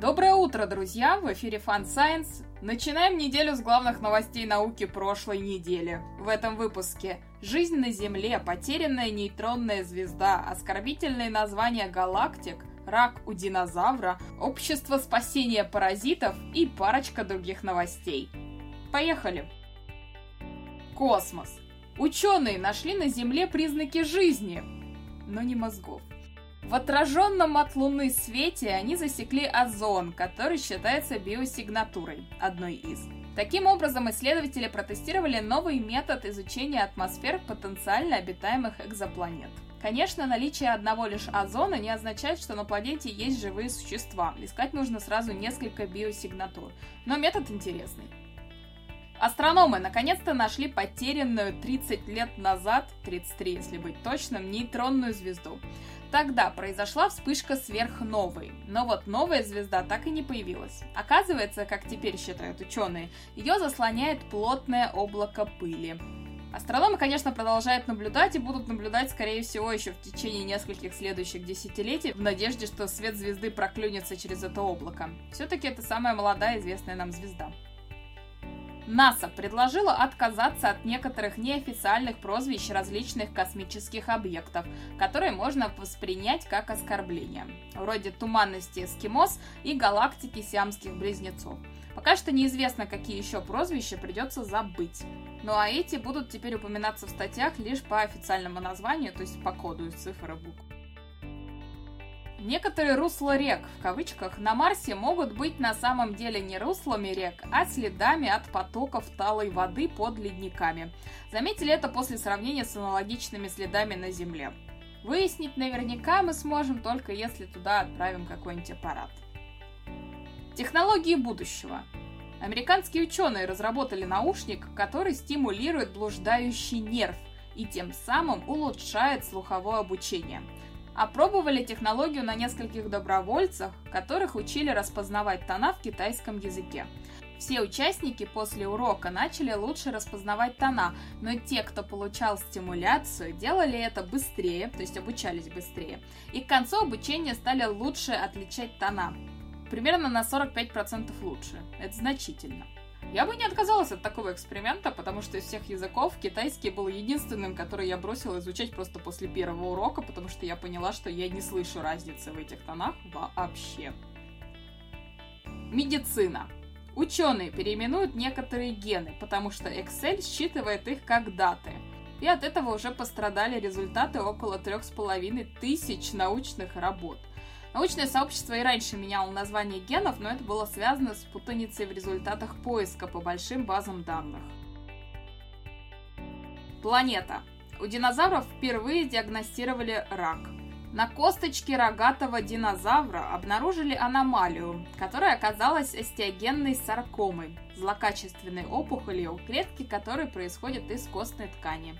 Доброе утро, друзья! В эфире Fun Science. Начинаем неделю с главных новостей науки прошлой недели. В этом выпуске Жизнь на Земле, потерянная нейтронная звезда, оскорбительные названия галактик, рак у динозавра, общество спасения паразитов и парочка других новостей. Поехали! Космос. Ученые нашли на Земле признаки жизни, но не мозгов. В отраженном от Луны свете они засекли озон, который считается биосигнатурой, одной из. Таким образом, исследователи протестировали новый метод изучения атмосфер потенциально обитаемых экзопланет. Конечно, наличие одного лишь озона не означает, что на планете есть живые существа. Искать нужно сразу несколько биосигнатур. Но метод интересный. Астрономы наконец-то нашли потерянную 30 лет назад, 33 если быть точным, нейтронную звезду. Тогда произошла вспышка сверхновой, но вот новая звезда так и не появилась. Оказывается, как теперь считают ученые, ее заслоняет плотное облако пыли. Астрономы, конечно, продолжают наблюдать и будут наблюдать, скорее всего, еще в течение нескольких следующих десятилетий, в надежде, что свет звезды проклюнется через это облако. Все-таки это самая молодая известная нам звезда. НАСА предложила отказаться от некоторых неофициальных прозвищ различных космических объектов, которые можно воспринять как оскорбление, вроде туманности Эскимос и галактики Сиамских близнецов. Пока что неизвестно, какие еще прозвища придется забыть. Ну а эти будут теперь упоминаться в статьях лишь по официальному названию, то есть по коду из цифр и букв. Некоторые русла рек, в кавычках, на Марсе могут быть на самом деле не руслами рек, а следами от потоков талой воды под ледниками. Заметили это после сравнения с аналогичными следами на Земле. Выяснить наверняка мы сможем только если туда отправим какой-нибудь аппарат. Технологии будущего. Американские ученые разработали наушник, который стимулирует блуждающий нерв и тем самым улучшает слуховое обучение – Опробовали технологию на нескольких добровольцах, которых учили распознавать тона в китайском языке. Все участники после урока начали лучше распознавать тона, но те, кто получал стимуляцию, делали это быстрее, то есть обучались быстрее. И к концу обучения стали лучше отличать тона. Примерно на 45% лучше. Это значительно. Я бы не отказалась от такого эксперимента, потому что из всех языков китайский был единственным, который я бросила изучать просто после первого урока, потому что я поняла, что я не слышу разницы в этих тонах вообще. Медицина. Ученые переименуют некоторые гены, потому что Excel считывает их как даты. И от этого уже пострадали результаты около трех с половиной тысяч научных работ. Научное сообщество и раньше меняло название генов, но это было связано с путаницей в результатах поиска по большим базам данных. Планета. У динозавров впервые диагностировали рак. На косточке рогатого динозавра обнаружили аномалию, которая оказалась остеогенной саркомой, злокачественной опухолью, клетки которой происходят из костной ткани.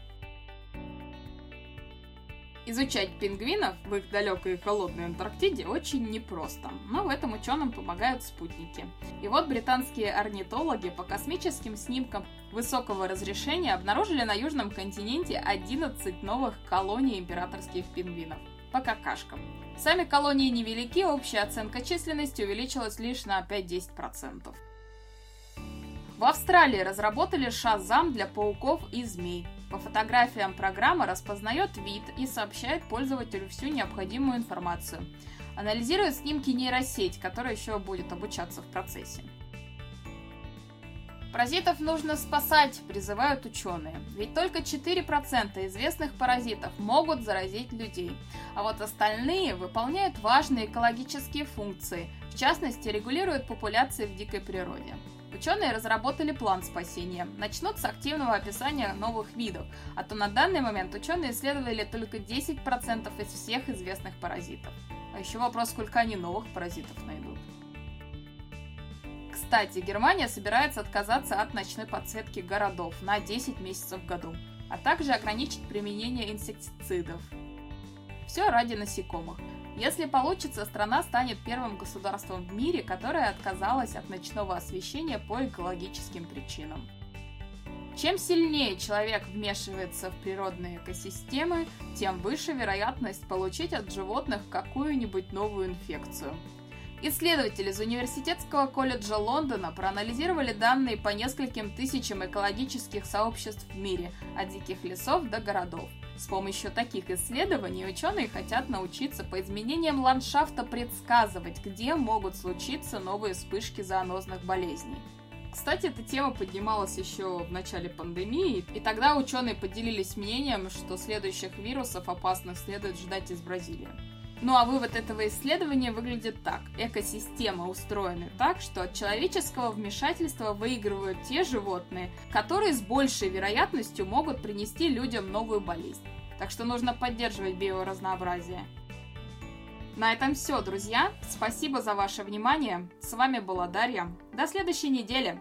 Изучать пингвинов в их далекой и холодной Антарктиде очень непросто, но в этом ученым помогают спутники. И вот британские орнитологи по космическим снимкам высокого разрешения обнаружили на южном континенте 11 новых колоний императорских пингвинов. По какашкам. Сами колонии невелики, общая оценка численности увеличилась лишь на 5-10%. В Австралии разработали шазам для пауков и змей. По фотографиям программа распознает вид и сообщает пользователю всю необходимую информацию. Анализирует снимки нейросеть, которая еще будет обучаться в процессе. Паразитов нужно спасать, призывают ученые. Ведь только 4% известных паразитов могут заразить людей. А вот остальные выполняют важные экологические функции, в частности регулируют популяции в дикой природе. Ученые разработали план спасения. Начнут с активного описания новых видов, а то на данный момент ученые исследовали только 10% из всех известных паразитов. А еще вопрос, сколько они новых паразитов найдут. Кстати, Германия собирается отказаться от ночной подсветки городов на 10 месяцев в году, а также ограничить применение инсектицидов. Все ради насекомых. Если получится, страна станет первым государством в мире, которое отказалось от ночного освещения по экологическим причинам. Чем сильнее человек вмешивается в природные экосистемы, тем выше вероятность получить от животных какую-нибудь новую инфекцию. Исследователи из Университетского колледжа Лондона проанализировали данные по нескольким тысячам экологических сообществ в мире, от диких лесов до городов. С помощью таких исследований ученые хотят научиться по изменениям ландшафта предсказывать, где могут случиться новые вспышки зоонозных болезней. Кстати, эта тема поднималась еще в начале пандемии, и тогда ученые поделились мнением, что следующих вирусов опасных следует ждать из Бразилии. Ну а вывод этого исследования выглядит так. Экосистема устроена так, что от человеческого вмешательства выигрывают те животные, которые с большей вероятностью могут принести людям новую болезнь. Так что нужно поддерживать биоразнообразие. На этом все, друзья. Спасибо за ваше внимание. С вами была Дарья. До следующей недели.